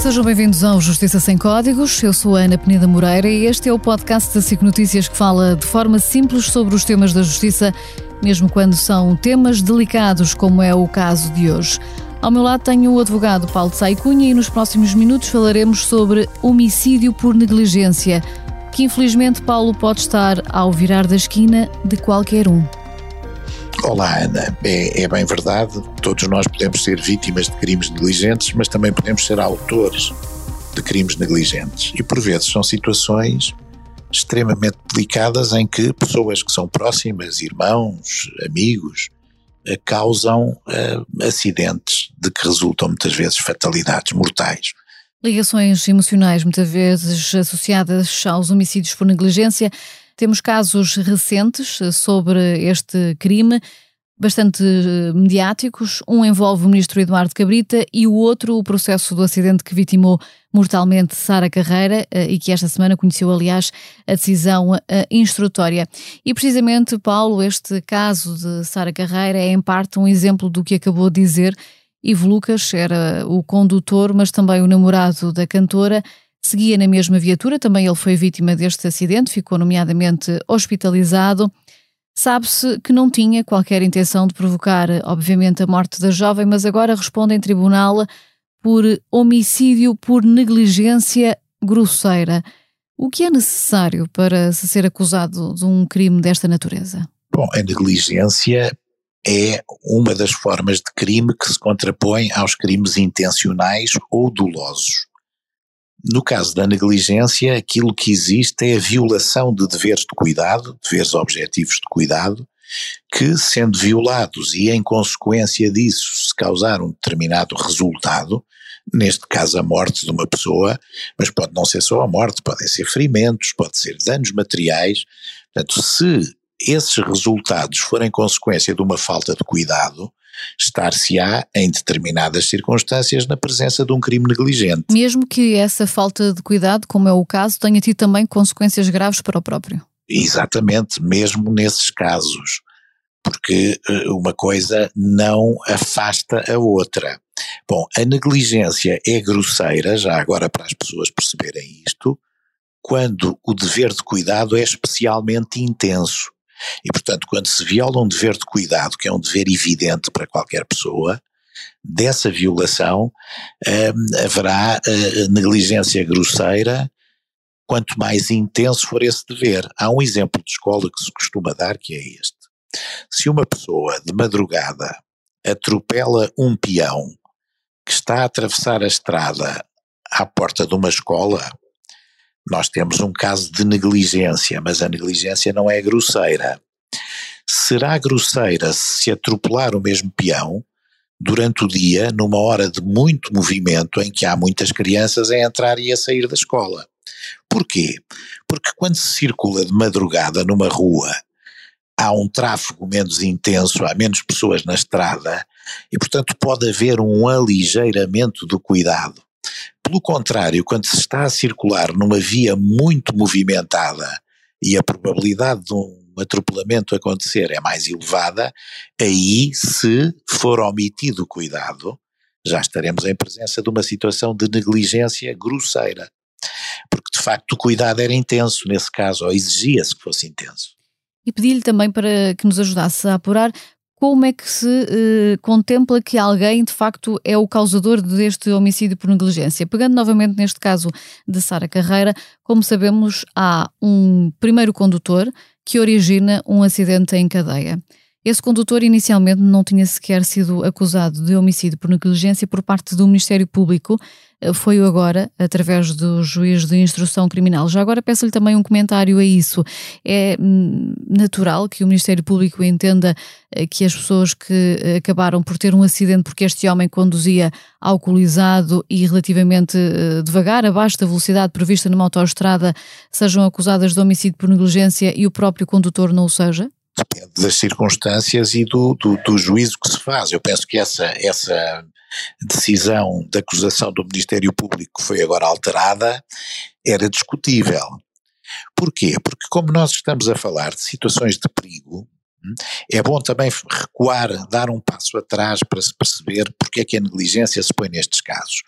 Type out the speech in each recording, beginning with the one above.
Sejam bem-vindos ao Justiça Sem Códigos. Eu sou a Ana Peneda Moreira e este é o podcast da SIC Notícias que fala de forma simples sobre os temas da justiça, mesmo quando são temas delicados, como é o caso de hoje. Ao meu lado tenho o advogado Paulo Saicunha e nos próximos minutos falaremos sobre homicídio por negligência, que infelizmente Paulo pode estar ao virar da esquina de qualquer um. Olá, Ana. É, é, bem verdade, todos nós podemos ser vítimas de crimes negligentes, mas também podemos ser autores de crimes negligentes. E por vezes são situações extremamente delicadas em que pessoas que são próximas, irmãos, amigos, eh, causam uh, acidentes de que resultam muitas vezes fatalidades mortais. Ligações emocionais, muitas vezes associadas aos homicídios por negligência, temos casos recentes eh, sobre este crime, bastante eh, mediáticos. Um envolve o ministro Eduardo Cabrita e o outro o processo do acidente que vitimou mortalmente Sara Carreira eh, e que esta semana conheceu, aliás, a decisão instrutória. E precisamente, Paulo, este caso de Sara Carreira é em parte um exemplo do que acabou de dizer. Ivo Lucas era o condutor, mas também o namorado da cantora seguia na mesma viatura, também ele foi vítima deste acidente, ficou nomeadamente hospitalizado. Sabe-se que não tinha qualquer intenção de provocar, obviamente, a morte da jovem, mas agora responde em tribunal por homicídio por negligência grosseira. O que é necessário para se ser acusado de um crime desta natureza? Bom, a negligência é uma das formas de crime que se contrapõe aos crimes intencionais ou dolosos. No caso da negligência, aquilo que existe é a violação de deveres de cuidado, deveres objetivos de cuidado, que, sendo violados e em consequência disso se causar um determinado resultado, neste caso a morte de uma pessoa, mas pode não ser só a morte, podem ser ferimentos, pode ser danos materiais. Portanto, se esses resultados forem consequência de uma falta de cuidado, estar-se-á, em determinadas circunstâncias, na presença de um crime negligente. Mesmo que essa falta de cuidado, como é o caso, tenha tido também consequências graves para o próprio. Exatamente, mesmo nesses casos, porque eh, uma coisa não afasta a outra. Bom, a negligência é grosseira, já agora para as pessoas perceberem isto, quando o dever de cuidado é especialmente intenso. E, portanto, quando se viola um dever de cuidado, que é um dever evidente para qualquer pessoa, dessa violação hum, haverá uh, negligência grosseira, quanto mais intenso for esse dever. Há um exemplo de escola que se costuma dar que é este. Se uma pessoa de madrugada atropela um peão que está a atravessar a estrada à porta de uma escola, nós temos um caso de negligência, mas a negligência não é grosseira. Será grosseira se atropelar o mesmo peão durante o dia, numa hora de muito movimento em que há muitas crianças a entrar e a sair da escola. Porquê? Porque quando se circula de madrugada numa rua, há um tráfego menos intenso, há menos pessoas na estrada e, portanto, pode haver um aligeiramento do cuidado. Pelo contrário, quando se está a circular numa via muito movimentada e a probabilidade de um atropelamento acontecer é mais elevada, aí, se for omitido o cuidado, já estaremos em presença de uma situação de negligência grosseira. Porque, de facto, o cuidado era intenso nesse caso, ou exigia-se que fosse intenso. E pedi-lhe também para que nos ajudasse a apurar como é que se uh, contempla que alguém de facto é o causador deste homicídio por negligência? Pegando novamente neste caso de Sara Carreira, como sabemos, há um primeiro condutor que origina um acidente em cadeia. Esse condutor inicialmente não tinha sequer sido acusado de homicídio por negligência por parte do Ministério Público, eh, foi o agora, através do juiz de instrução criminal. Já agora peço-lhe também um comentário a isso. É hum, natural que o Ministério Público entenda eh, que as pessoas que eh, acabaram por ter um acidente porque este homem conduzia alcoolizado e relativamente devagar, abaixo da velocidade prevista numa autoestrada, sejam acusadas de homicídio por negligência e o próprio condutor não o seja? Depende das circunstâncias e do, do, do, juízo que se faz. Eu penso que essa, essa decisão de acusação do Ministério Público que foi agora alterada era discutível. Porquê? Porque como nós estamos a falar de situações de perigo, hum, é bom também recuar, dar um passo atrás para se perceber porque é que a negligência se põe nestes casos.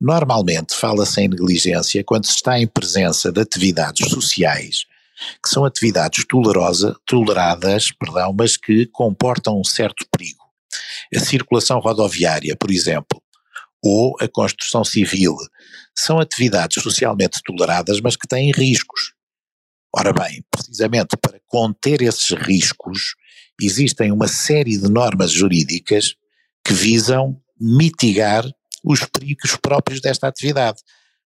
Normalmente fala-se em negligência quando se está em presença de atividades sociais que são atividades tolerosa, toleradas, perdão, mas que comportam um certo perigo. A circulação rodoviária, por exemplo, ou a construção civil, são atividades socialmente toleradas, mas que têm riscos. Ora bem, precisamente para conter esses riscos, existem uma série de normas jurídicas que visam mitigar os perigos próprios desta atividade.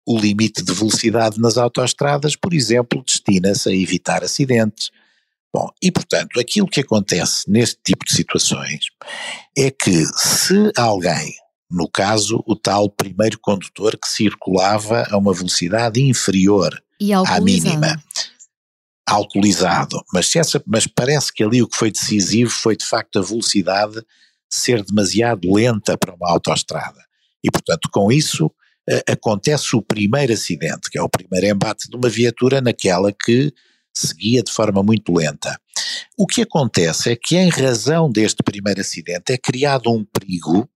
O limite de velocidade nas autoestradas, por exemplo, destina-se a evitar acidentes. Bom, e portanto, aquilo que acontece neste tipo de situações é que se alguém, no caso o tal primeiro condutor que circulava a uma velocidade inferior à mínima, alcoolizado, mas, se essa, mas parece que ali o que foi decisivo foi de facto a velocidade ser demasiado lenta para uma autoestrada. E portanto, com isso, acontece o primeiro acidente, que é o primeiro embate de uma viatura naquela que seguia de forma muito lenta. O que acontece é que, em razão deste primeiro acidente, é criado um perigo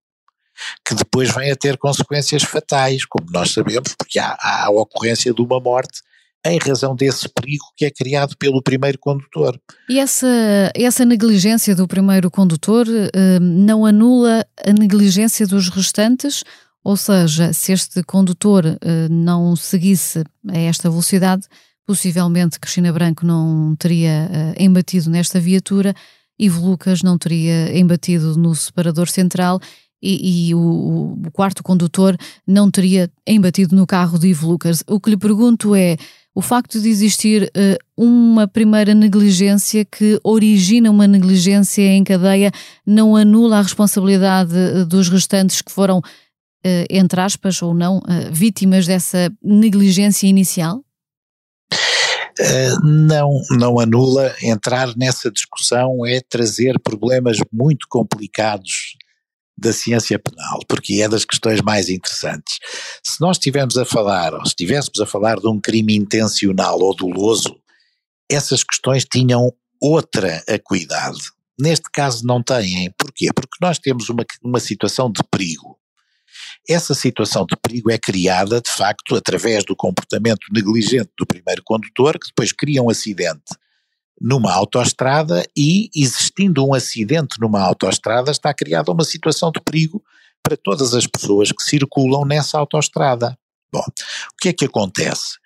que depois vem a ter consequências fatais, como nós sabemos, porque há, há a ocorrência de uma morte em razão desse perigo que é criado pelo primeiro condutor. E essa, essa negligência do primeiro condutor eh, não anula a negligência dos restantes? Ou seja, se este condutor uh, não seguisse a esta velocidade, possivelmente Cristina Branco não teria uh, embatido nesta viatura, Ivo Lucas não teria embatido no separador central e, e o, o, quarto condutor não teria embatido no carro de Ivo Lucas. O que lhe pergunto é: o facto de existir uh, uma primeira negligência que origina uma negligência em cadeia não anula a responsabilidade dos restantes que foram entre aspas ou não, uh, vítimas dessa negligência inicial? Uh, não, não anula. Entrar nessa discussão é trazer problemas muito complicados da ciência penal, porque é das questões mais interessantes. Se nós estivermos a falar, ou se estivéssemos a falar de um crime intencional ou doloso, essas questões tinham outra acuidade. Neste caso não têm. Porquê? Porque nós temos uma, uma situação de perigo. Essa situação de perigo é criada, de facto, através do comportamento negligente do primeiro condutor, que depois cria um acidente numa autoestrada e, existindo um acidente numa autoestrada, está criada uma situação de perigo para todas as pessoas que circulam nessa autoestrada. Bom, o que é que acontece?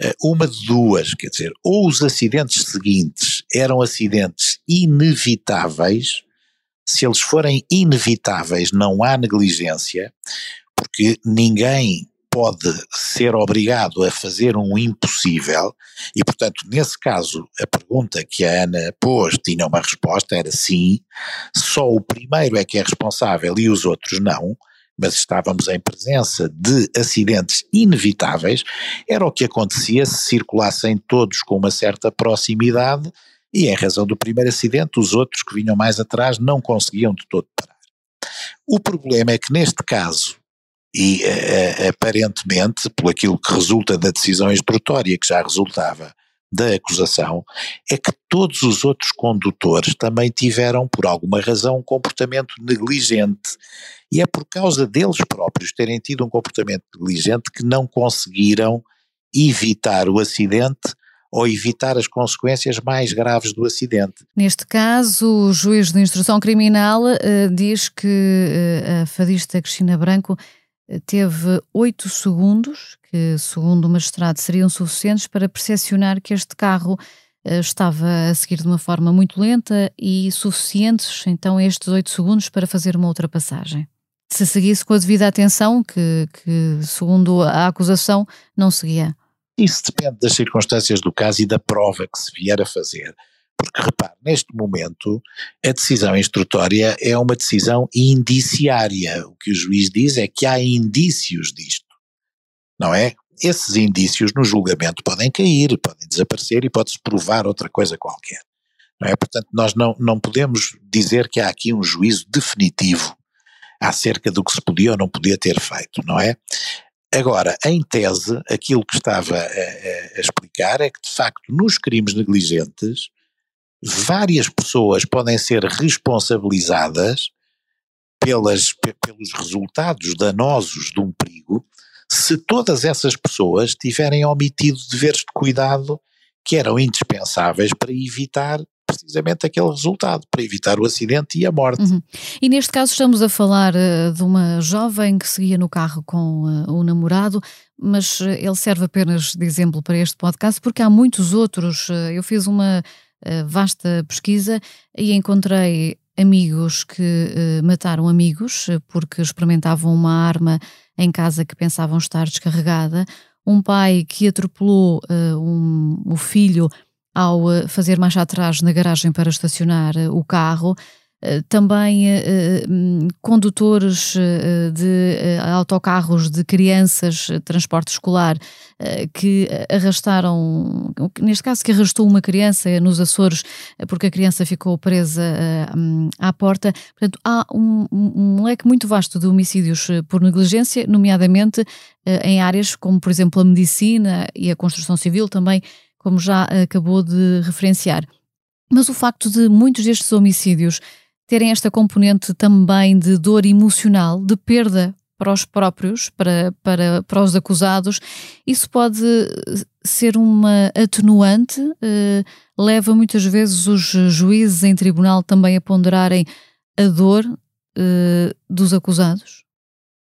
Eh, uma de duas, quer dizer, ou os acidentes seguintes eram acidentes inevitáveis, se eles forem inevitáveis, não há negligência, porque ninguém pode ser obrigado a fazer um impossível, e portanto, nesse caso, a pergunta que a Ana pôs tinha uma resposta, era sim, só o primeiro é que é responsável e os outros não, mas estávamos em presença de acidentes inevitáveis, era o que acontecia se circulassem todos com uma certa proximidade, e em razão do primeiro acidente, os outros que vinham mais atrás não conseguiam de todo parar. O problema é que neste caso, e uh, aparentemente, por aquilo que resulta da decisão instrutória que já resultava da acusação, é que todos os outros condutores também tiveram, por alguma razão, um comportamento negligente. E é por causa deles próprios terem tido um comportamento negligente que não conseguiram evitar o acidente ou evitar as consequências mais graves do acidente. Neste caso, o juiz de instrução criminal uh, diz que uh, a fadista Cristina Branco teve oito segundos, que segundo o magistrado seriam suficientes para percepcionar que este carro eh, estava a seguir de uma forma muito lenta e suficientes, então, estes oito segundos para fazer uma ultrapassagem. Se seguisse com a devida atenção, que, que segundo a acusação não seguia. Isso depende das circunstâncias do caso e da prova que se vier a fazer. Porque, repare, neste momento, a decisão instrutória é uma decisão indiciária. O que o juiz diz é que há indícios disto, não é? Esses indícios no julgamento podem cair, podem desaparecer e pode-se provar outra coisa qualquer. Não é? Portanto, nós não, não podemos dizer que há aqui um juízo definitivo acerca do que se podia ou não podia ter feito, não é? Agora, em tese, aquilo que estava a, a, explicar é que, de facto, nos crimes negligentes, várias pessoas podem ser responsabilizadas pelas, pelos resultados danosos de um perigo se todas essas pessoas tiverem omitido deveres de cuidado que eram indispensáveis para evitar precisamente aquele resultado, para evitar o acidente e a morte. Uhum. E neste caso estamos a falar uh, de uma jovem que seguia no carro com uh, o namorado, mas uh, ele serve apenas de exemplo para este podcast porque há muitos outros. eu fiz uma vasta pesquisa e encontrei amigos que mataram amigos porque experimentavam uma arma em casa que pensavam estar descarregada, um pai que atropelou um, o filho ao eh, fazer marcha atrás na garagem para estacionar eh, o carro, eh, também hum, condutores de autocarros de crianças, transporte escolar, que arrastaram, neste caso que arrastou uma criança nos Açores, porque a criança ficou presa hum, à porta. Portanto, há um, um leque muito vasto de homicídios por negligência, nomeadamente em áreas como, por exemplo, a medicina e a construção civil também como já acabou de referenciar. Mas o facto de muitos destes homicídios terem esta componente também de dor emocional, de perda para os próprios, para, para, para os acusados, isso pode ser uma atenuante, eh, leva muitas vezes os juízes em tribunal também a ponderarem a dor eh, dos acusados?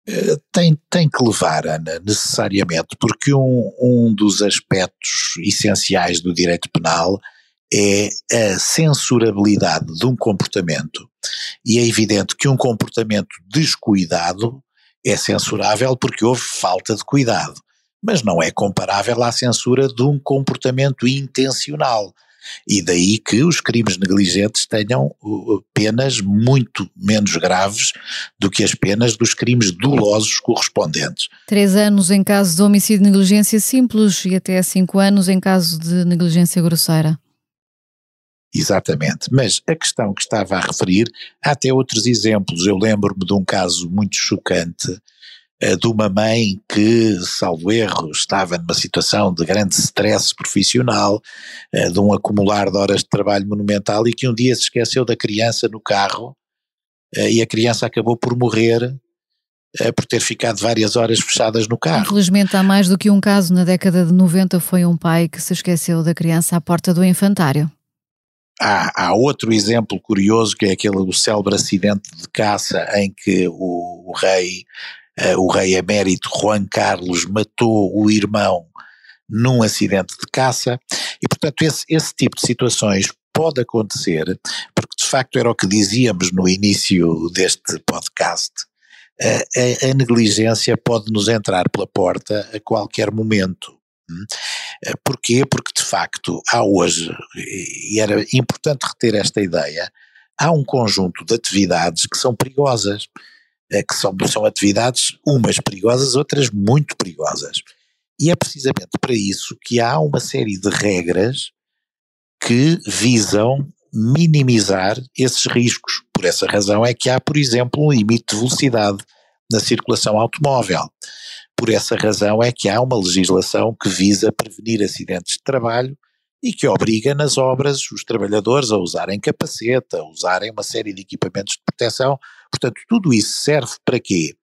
Eh, tem, tem que levar, Ana, necessariamente, porque um, um dos aspectos essenciais do direito penal é a censurabilidade de um comportamento. E é evidente que um comportamento descuidado é censurável porque houve falta de cuidado, mas não é comparável à censura de um comportamento intencional. E daí que os crimes negligentes tenham penas muito menos graves do que as penas dos crimes dolosos correspondentes. Três anos em caso de homicídio de negligência simples e até cinco anos em caso de negligência grosseira. Exatamente, mas a questão que estava a referir, há até outros exemplos. Eu lembro-me de um caso muito chocante eh, de uma mãe que, salvo erro, estava numa situação de grande stress profissional, eh, de um acumular de horas de trabalho monumental e que um dia se esqueceu da criança no carro eh, e a criança acabou por morrer por ter ficado várias horas fechadas no carro. Infelizmente há mais do que um caso, na década de 90 foi um pai que se esqueceu da criança à porta do infantário. Há, há outro exemplo curioso que é aquele do célebre acidente de caça em que o, o rei uh, o rei emérito Juan Carlos matou o irmão num acidente de caça. E portanto esse, esse tipo de situações pode acontecer porque de facto era o que dizíamos no início deste podcast. A, a, a negligência pode nos entrar pela porta a qualquer momento. Hum? Porquê? Porque de facto há hoje, e era importante reter esta ideia, há um conjunto de atividades que são perigosas é que são, são atividades, umas perigosas, outras muito perigosas. E é precisamente para isso que há uma série de regras que visam minimizar esses riscos. Por essa razão é que há, por exemplo, um limite de velocidade na circulação automóvel. Por essa razão é que há uma legislação que visa prevenir acidentes de trabalho e que obriga nas obras os trabalhadores a usarem capacete, a usarem uma série de equipamentos de proteção. Portanto, tudo isso serve para quê?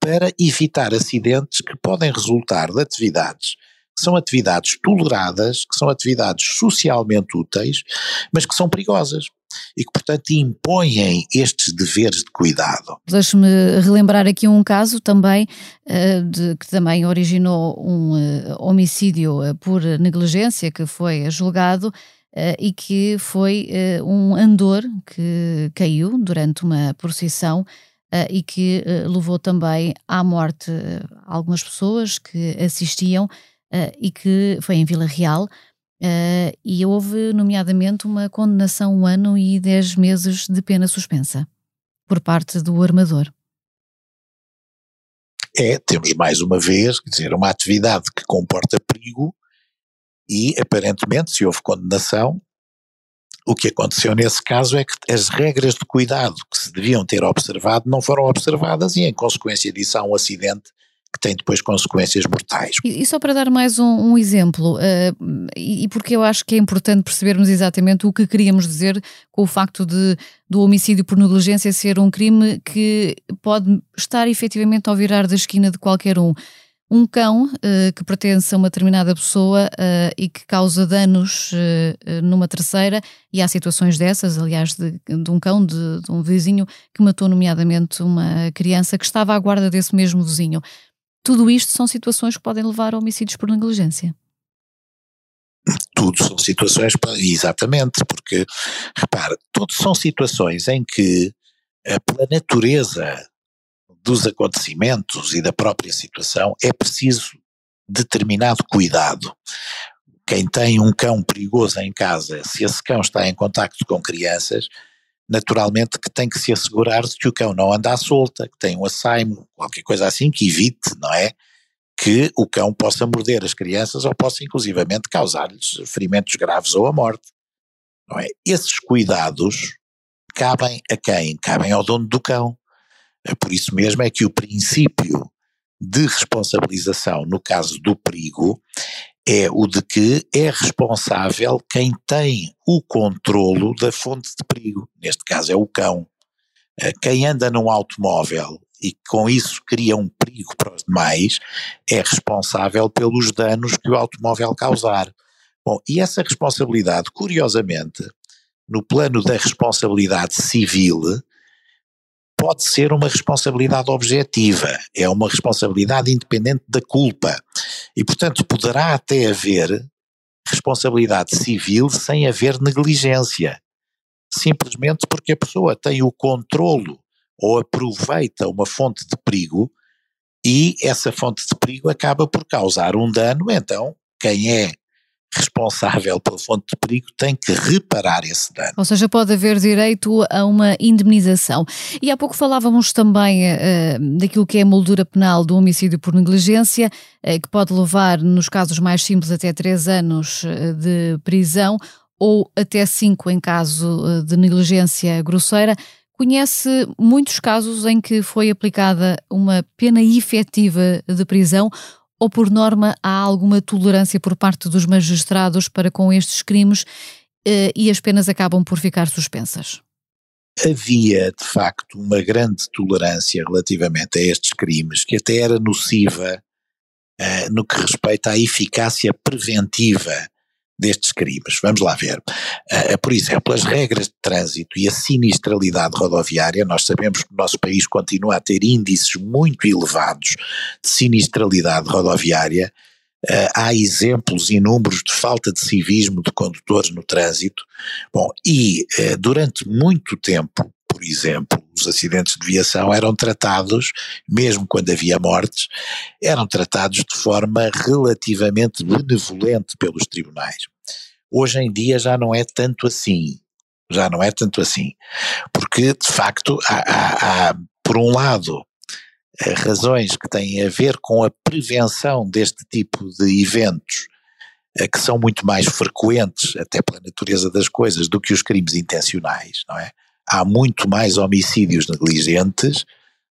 Para evitar acidentes que podem resultar de atividades que são atividades toleradas, que são atividades socialmente úteis, mas que são perigosas e que, portanto, impõem estes deveres de cuidado. Deixe-me relembrar aqui um caso também uh, de, que também originou um uh, homicídio uh, por negligência que foi julgado e que foi um andor que caiu durante uma procissão e que levou também à morte algumas pessoas que assistiam e que foi em Vila Real Uh, e houve, nomeadamente, uma condenação um ano e dez meses de pena suspensa por parte do armador. É, temos mais uma vez, quer dizer, uma atividade que comporta perigo e, aparentemente, se houve condenação, o que aconteceu nesse caso é que as regras de cuidado que se deviam ter observado não foram observadas e, em consequência disso, há um acidente que tem depois consequências mortais. E, e só para dar mais um, um exemplo, uh, e, porque eu acho que é importante percebermos exatamente o que queríamos dizer com o facto de do homicídio por negligência ser um crime que pode estar efetivamente ao virar da esquina de qualquer um. um cão uh, que pertence a uma determinada pessoa uh, e que causa danos uh, numa terceira, e há situações dessas, aliás, de, de um cão, de, de, um vizinho que matou, nomeadamente, uma criança que estava à guarda desse mesmo vizinho. Tudo isto são situações que podem levar a homicídios por negligência. Tudo são situações, exatamente, porque, repare, tudo são situações em que, pela natureza dos acontecimentos e da própria situação, é preciso determinado cuidado. Quem tem um cão perigoso em casa, se esse cão está em contacto com crianças, naturalmente que tem que se assegurar de que o cão não anda à solta, que tem um assaimo, qualquer coisa assim que evite, não é? Que o cão possa morder as crianças ou possa inclusivamente causar-lhes ferimentos graves ou a morte. Não é? Esses cuidados cabem a quem? Cabem ao dono do cão. É por isso mesmo é que o princípio de responsabilização no caso do perigo é o de que é responsável quem tem o controlo da fonte de perigo, neste caso é o cão. Eh, quem anda num automóvel e com isso cria um perigo para os demais é responsável pelos danos que o automóvel causar. Bom, e essa responsabilidade, curiosamente, no plano da responsabilidade civil, pode ser uma responsabilidade objetiva, é uma responsabilidade independente da culpa. E, portanto, poderá até haver responsabilidade civil sem haver negligência. Simplesmente porque a pessoa tem o controlo ou aproveita uma fonte de perigo e essa fonte de perigo acaba por causar um dano, então quem é responsável pela fonte de perigo tem que reparar esse dano. Ou seja, pode haver direito a uma indemnização. E há pouco falávamos também uh, daquilo que é a moldura penal do homicídio por negligência, uh, que pode levar, nos casos mais simples, até três anos de prisão ou até cinco em caso de negligência grosseira. Conhece muitos casos em que foi aplicada uma pena efetiva de prisão ou por norma há alguma tolerância por parte dos magistrados para com estes crimes eh, e as penas acabam por ficar suspensas? Havia, de facto, uma grande tolerância relativamente a estes crimes, que até era nociva uh, no que respeita à eficácia preventiva destes crimes. Vamos lá ver. Uh, por exemplo, as regras de trânsito e a sinistralidade rodoviária, nós sabemos que o nosso país continua a ter índices muito elevados de sinistralidade rodoviária. Uh, há exemplos inúmeros de falta de civismo de condutores no trânsito. Bom, e uh, durante muito tempo, por exemplo, os acidentes de viação eram tratados, mesmo quando havia mortes, eram tratados de forma relativamente benevolente pelos tribunais. Hoje em dia já não é tanto assim. Já não é tanto assim. Porque, de facto, há, há, há por um lado, eh, razões que têm a ver com a prevenção deste tipo de eventos, eh, que são muito mais frequentes, até pela natureza das coisas, do que os crimes intencionais, não é? Há muito mais homicídios negligentes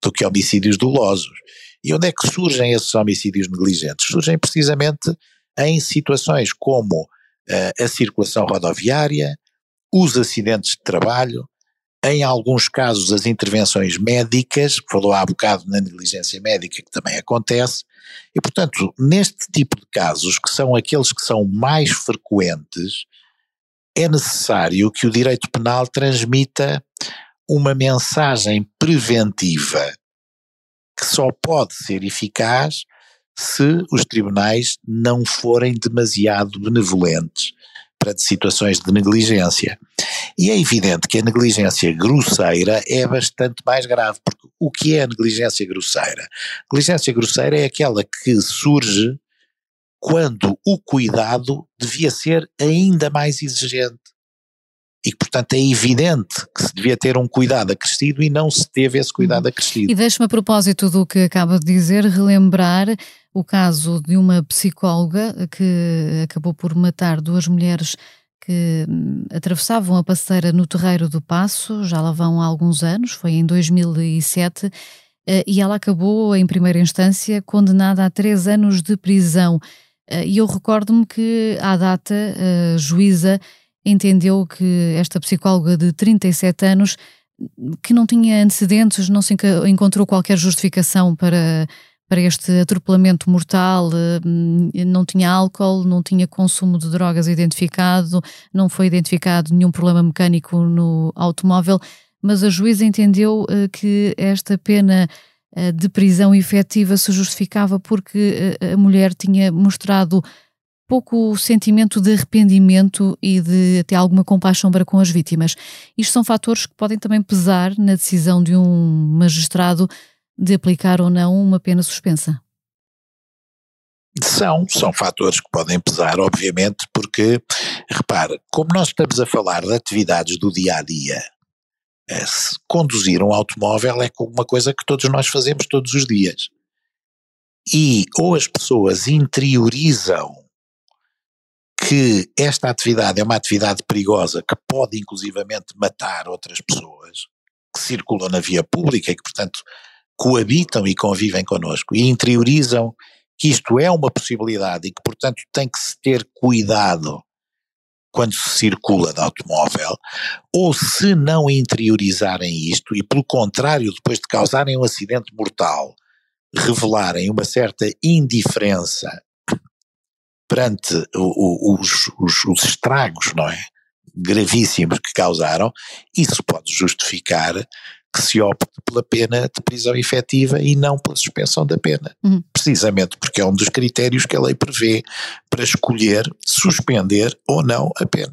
do que homicídios dolosos. E onde é que surgem esses homicídios negligentes? Surgem precisamente em situações como uh, a circulação rodoviária, os acidentes de trabalho, em alguns casos as intervenções médicas, falou há bocado na negligência médica que também acontece, e portanto neste tipo de casos, que são aqueles que são mais frequentes, é necessário que o direito penal transmita uma mensagem preventiva que só pode ser eficaz se os tribunais não forem demasiado benevolentes para situações de negligência. E é evidente que a negligência grosseira é bastante mais grave, porque o que é a negligência grosseira? A negligência grosseira é aquela que surge quando o cuidado devia ser ainda mais exigente e que, portanto, é evidente que se devia ter um cuidado acrescido e não se teve esse cuidado uhum. acrescido. E deixe-me, a propósito do que acaba de dizer, relembrar o caso de uma psicóloga que acabou por matar duas mulheres que hum, atravessavam a passeira no Terreiro do Passo, já lá vão há alguns anos, foi em 2007, eh, e ela acabou, em primeira instância, condenada a três anos de prisão. Eh, e eu recordo-me que, à data, a juíza entendeu que esta psicóloga de 37 anos, que não tinha antecedentes, não se encontrou qualquer justificação para, para este atropelamento mortal, eh, não tinha álcool, não tinha consumo de drogas identificado, não foi identificado nenhum problema mecânico no automóvel, mas a juíza entendeu eh, que esta pena de prisão efetiva se justificava porque a mulher tinha mostrado pouco sentimento de arrependimento e de até alguma compaixão para com as vítimas. Isto são fatores que podem também pesar na decisão de um magistrado de aplicar ou não uma pena suspensa? São, são fatores que podem pesar, obviamente, porque, repare, como nós estamos a falar de atividades do dia a dia, eh, conduzir um automóvel é uma coisa que todos nós fazemos todos os dias. E ou as pessoas interiorizam que esta atividade é uma atividade perigosa que pode inclusivamente matar outras pessoas que circulam na via pública e que, portanto, coabitam e convivem connosco e interiorizam que isto é uma possibilidade e que, portanto, tem que se ter cuidado quando se circula de automóvel, ou se não interiorizarem isto e, pelo contrário, depois de causarem um acidente mortal, revelarem uma certa indiferença perante o, o, os, os, os estragos, não é? Gravíssimos que causaram, isso pode justificar que se opte pela pena de prisão efetiva e não pela suspensão da pena. Uhum. Precisamente porque é um dos critérios que a lei prevê para escolher suspender ou não a pena.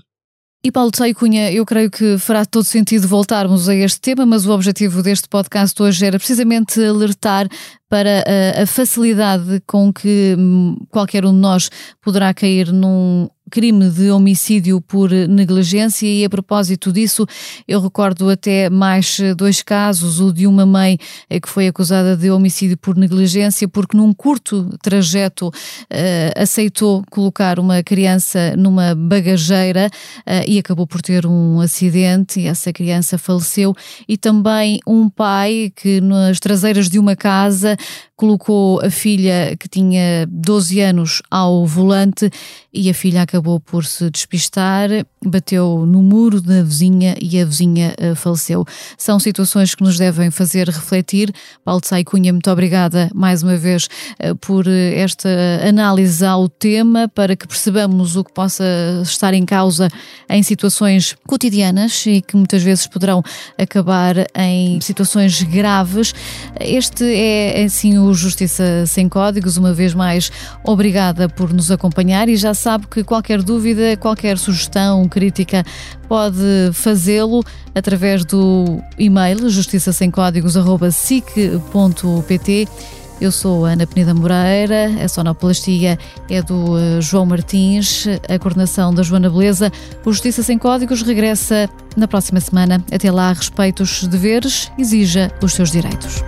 E Paulo Tei Cunha, eu creio que fará todo sentido voltarmos a este tema, mas o objetivo deste podcast hoje era precisamente alertar para a, a facilidade com que hum, qualquer um de nós poderá cair num crime de homicídio por negligência e a propósito disso eu recordo até mais dois casos, o de uma mãe eh, que foi acusada de homicídio por negligência porque num curto trajeto uh, aceitou colocar uma criança numa bagageira uh, e acabou por ter um acidente e essa criança faleceu. E também um pai que nas traseiras de uma casa colocou a filha que tinha 12 anos ao volante e a filha acabou por se despistar, bateu no muro da vizinha e a vizinha uh, faleceu. São situações que nos devem fazer refletir. Paulo Tsai Cunha, muito obrigada mais uma vez uh, por eh, esta análise ao tema, para que percebamos o que possa estar em causa em situações cotidianas e que muitas vezes poderão acabar em situações graves. Este é, assim, o Justiça Sem Códigos. Uma vez mais, obrigada por nos acompanhar e já sabe que qualquer dúvida, qualquer sugestão, crítica, pode fazê-lo através do e-mail justiçasemcódigos.sic.pt. Eu sou Ana Penida Moreira, a sonoplastia é do eh, João Martins, a coordenação da Joana Beleza. O Justiça Sem Códigos regressa na próxima semana. Até lá, respeite os deveres, exija os seus direitos.